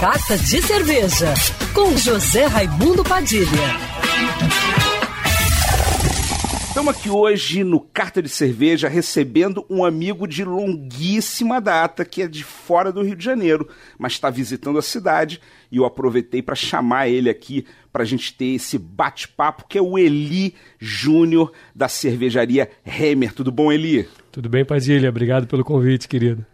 Carta de Cerveja, com José Raimundo Padilha. Estamos aqui hoje no Carta de Cerveja recebendo um amigo de longuíssima data que é de fora do Rio de Janeiro, mas está visitando a cidade e eu aproveitei para chamar ele aqui para a gente ter esse bate-papo que é o Eli Júnior da cervejaria Hemer. Tudo bom, Eli? Tudo bem, Padilha. Obrigado pelo convite, querido.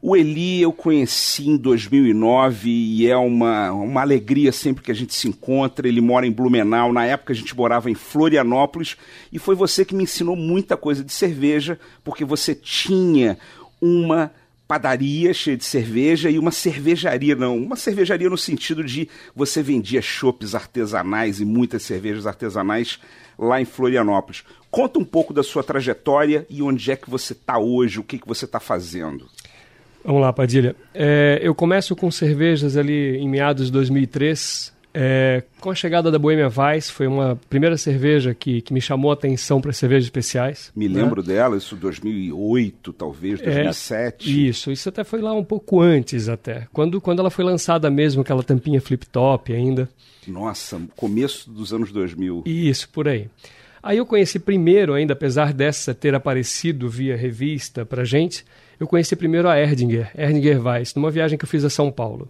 O Eli eu conheci em 2009 e é uma, uma alegria sempre que a gente se encontra. Ele mora em Blumenau, na época a gente morava em Florianópolis e foi você que me ensinou muita coisa de cerveja, porque você tinha uma padaria cheia de cerveja e uma cervejaria, não, uma cervejaria no sentido de você vendia chopes artesanais e muitas cervejas artesanais lá em Florianópolis. Conta um pouco da sua trajetória e onde é que você está hoje, o que, que você está fazendo. Vamos lá, Padilha. É, eu começo com cervejas ali em meados de 2003. É, com a chegada da Bohemia Weiss, foi uma primeira cerveja que, que me chamou a atenção para cervejas especiais. Me né? lembro dela, isso 2008, talvez, 2007. É, isso, isso até foi lá um pouco antes até. Quando, quando ela foi lançada mesmo, aquela tampinha flip-top ainda. Nossa, começo dos anos 2000. Isso, por aí. Aí eu conheci primeiro, ainda apesar dessa ter aparecido via revista para gente, eu conheci primeiro a Erdinger, Erdinger Weiss, numa viagem que eu fiz a São Paulo.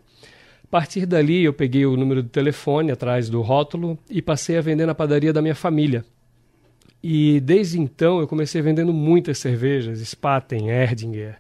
A partir dali, eu peguei o número do telefone atrás do rótulo e passei a vender na padaria da minha família. E desde então eu comecei vendendo muitas cervejas, Spaten, Erdinger,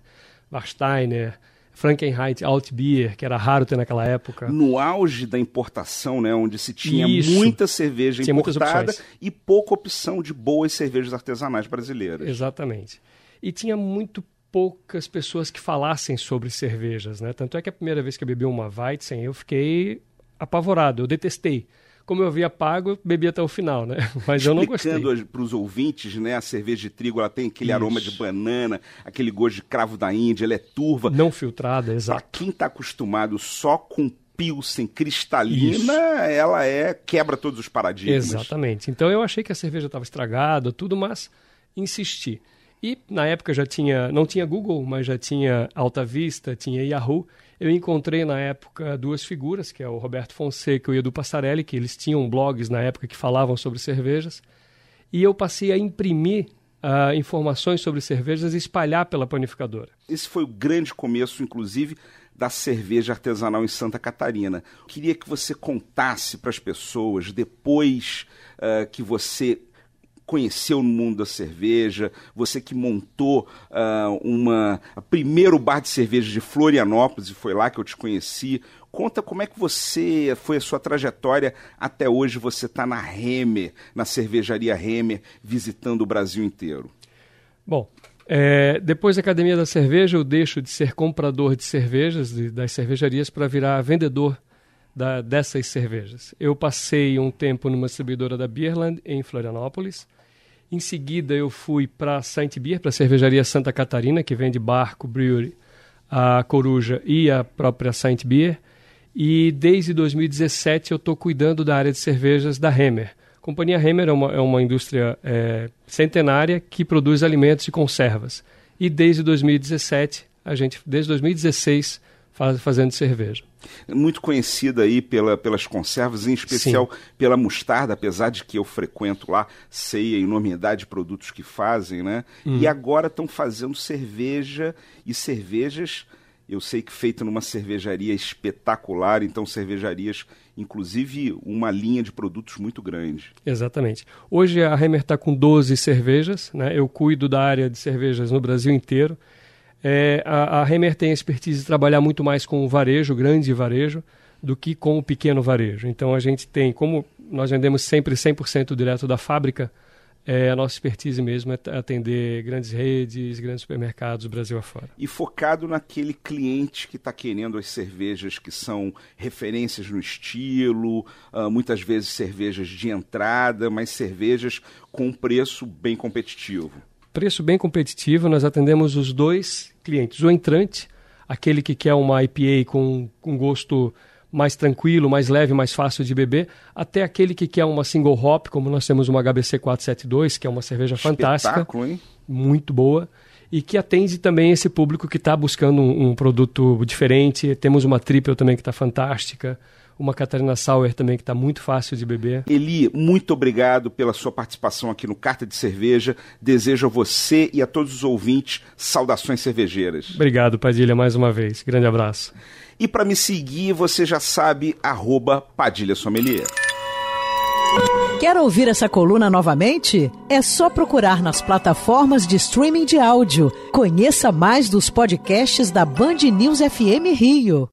Warsteiner, Frankenheit Altbier, que era raro ter naquela época. No auge da importação, né, onde se tinha Isso. muita cerveja tinha importada e pouca opção de boas cervejas artesanais brasileiras. Exatamente. E tinha muito poucas pessoas que falassem sobre cervejas, né? Tanto é que a primeira vez que eu bebi uma Weizen, eu fiquei apavorado, eu detestei. Como eu havia pago, eu bebi até o final, né? Mas eu não gostei. Explicando para os ouvintes, né? A cerveja de trigo, ela tem aquele Isso. aroma de banana, aquele gosto de cravo da Índia, ela é turva. Não filtrada, exato. Para quem está acostumado só com Pilsen cristalina, Isso. ela é quebra todos os paradigmas. Exatamente. Então eu achei que a cerveja estava estragada, tudo, mas insisti. E na época já tinha, não tinha Google, mas já tinha Alta Vista, tinha Yahoo. Eu encontrei na época duas figuras, que é o Roberto Fonseca e o Edu Passarelli, que eles tinham blogs na época que falavam sobre cervejas. E eu passei a imprimir uh, informações sobre cervejas e espalhar pela panificadora. Esse foi o grande começo, inclusive, da cerveja artesanal em Santa Catarina. Queria que você contasse para as pessoas, depois uh, que você conheceu no mundo da cerveja, você que montou uh, uma primeiro bar de cerveja de Florianópolis e foi lá que eu te conheci. Conta como é que você foi a sua trajetória até hoje. Você está na Remer, na cervejaria Remer, visitando o Brasil inteiro. Bom, é, depois da Academia da Cerveja, eu deixo de ser comprador de cervejas de, das cervejarias para virar vendedor da, dessas cervejas. Eu passei um tempo numa distribuidora da Beerland em Florianópolis. Em seguida, eu fui para Saint Beer, para a cervejaria Santa Catarina, que vende Barco Brewery, a Coruja e a própria Saint Beer. E desde 2017 eu estou cuidando da área de cervejas da Hemer. A companhia Hemer é uma, é uma indústria é, centenária que produz alimentos e conservas. E desde 2017, a gente, desde 2016, faz, fazendo cerveja. Muito conhecida aí pela, pelas conservas, em especial Sim. pela mostarda, apesar de que eu frequento lá, sei a enormidade de produtos que fazem, né? Uhum. E agora estão fazendo cerveja e cervejas, eu sei que feita numa cervejaria espetacular, então cervejarias, inclusive uma linha de produtos muito grande. Exatamente. Hoje a Hemer está com 12 cervejas, né? Eu cuido da área de cervejas no Brasil inteiro. É, a, a Hemer tem a expertise de trabalhar muito mais com o varejo, grande varejo, do que com o pequeno varejo. Então a gente tem, como nós vendemos sempre 100% direto da fábrica, é, a nossa expertise mesmo é atender grandes redes, grandes supermercados, Brasil afora. E focado naquele cliente que está querendo as cervejas que são referências no estilo, uh, muitas vezes cervejas de entrada, mas cervejas com preço bem competitivo preço bem competitivo, nós atendemos os dois clientes. O entrante, aquele que quer uma IPA com, com gosto mais tranquilo, mais leve, mais fácil de beber, até aquele que quer uma single hop, como nós temos uma HBC 472, que é uma cerveja fantástica, hein? muito boa. e que atende também esse público que está buscando um, um, produto diferente. Temos uma triple também que está fantástica, uma Catarina Sauer também que está muito fácil de beber. Eli, muito obrigado pela sua participação aqui no Carta de Cerveja. Desejo a você e a todos os ouvintes saudações cervejeiras. Obrigado, Padilha, mais uma vez. Grande abraço. E para me seguir, você já sabe, arroba Padilha Sommelier. Quer ouvir essa coluna novamente? É só procurar nas plataformas de streaming de áudio. Conheça mais dos podcasts da Band News FM Rio.